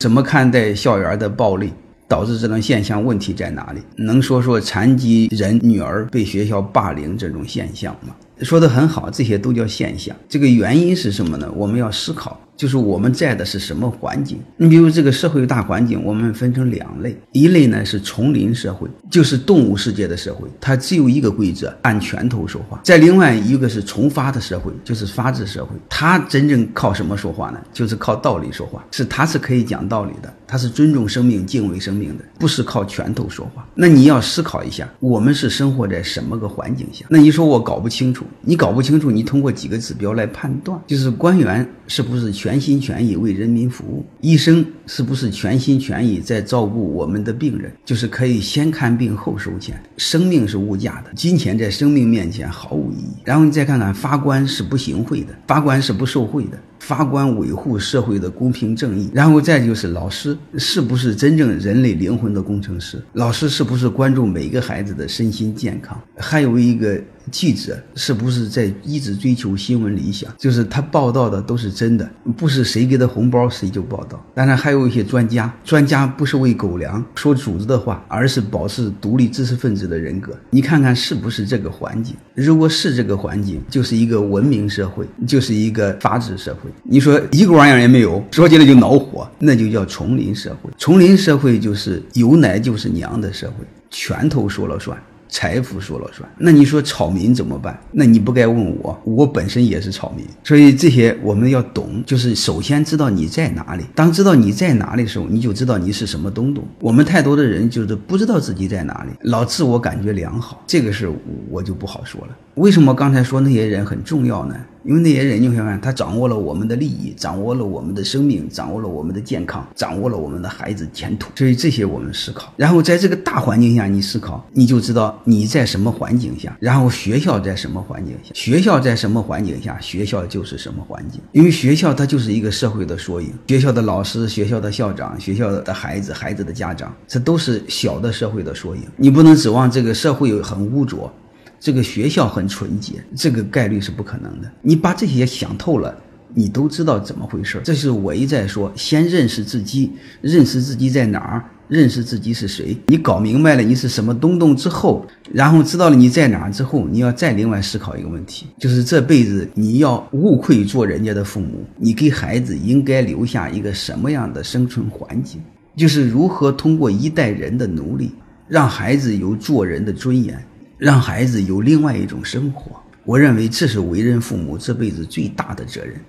怎么看待校园的暴力？导致这种现象问题在哪里？能说说残疾人女儿被学校霸凌这种现象吗？说的很好，这些都叫现象。这个原因是什么呢？我们要思考。就是我们在的是什么环境？你比如这个社会大环境，我们分成两类，一类呢是丛林社会，就是动物世界的社会，它只有一个规则，按拳头说话；在另外一个是从发的社会，就是法治社会，它真正靠什么说话呢？就是靠道理说话，是它是可以讲道理的，他是尊重生命、敬畏生命的，不是靠拳头说话。那你要思考一下，我们是生活在什么个环境下？那你说我搞不清楚，你搞不清楚，你通过几个指标来判断，就是官员是不是。全心全意为人民服务，医生是不是全心全意在照顾我们的病人？就是可以先看病后收钱，生命是无价的，金钱在生命面前毫无意义。然后你再看看法官是不行贿的，法官是不受贿的。法官维护社会的公平正义，然后再就是老师是不是真正人类灵魂的工程师？老师是不是关注每个孩子的身心健康？还有一个记者是不是在一直追求新闻理想？就是他报道的都是真的，不是谁给他红包谁就报道。当然还有一些专家，专家不是喂狗粮说主子的话，而是保持独立知识分子的人格。你看看是不是这个环境？如果是这个环境，就是一个文明社会，就是一个法治社会。你说一个玩意儿也没有，说起来就恼火，那就叫丛林社会。丛林社会就是有奶就是娘的社会，拳头说了算。财富说了算，那你说草民怎么办？那你不该问我，我本身也是草民，所以这些我们要懂，就是首先知道你在哪里。当知道你在哪里的时候，你就知道你是什么东东。我们太多的人就是不知道自己在哪里，老自我感觉良好，这个事我就不好说了。为什么刚才说那些人很重要呢？因为那些人，你看看，他掌握了我们的利益，掌握了我们的生命，掌握了我们的健康，掌握了我们的孩子前途。所以这些我们思考，然后在这个大环境下你思考，你就知道你在什么环境下，然后学校在什么环境下，学校在什么环境下，学校就是什么环境。因为学校它就是一个社会的缩影，学校的老师、学校的校长、学校的孩子、孩子的家长，这都是小的社会的缩影。你不能指望这个社会很污浊。这个学校很纯洁，这个概率是不可能的。你把这些想透了，你都知道怎么回事。这是我一再说，先认识自己，认识自己在哪儿，认识自己是谁。你搞明白了你是什么东东之后，然后知道了你在哪儿之后，你要再另外思考一个问题，就是这辈子你要无愧做人家的父母，你给孩子应该留下一个什么样的生存环境？就是如何通过一代人的努力，让孩子有做人的尊严。让孩子有另外一种生活，我认为这是为人父母这辈子最大的责任。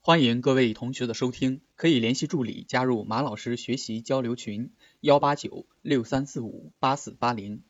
欢迎各位同学的收听，可以联系助理加入马老师学习交流群：幺八九六三四五八四八零。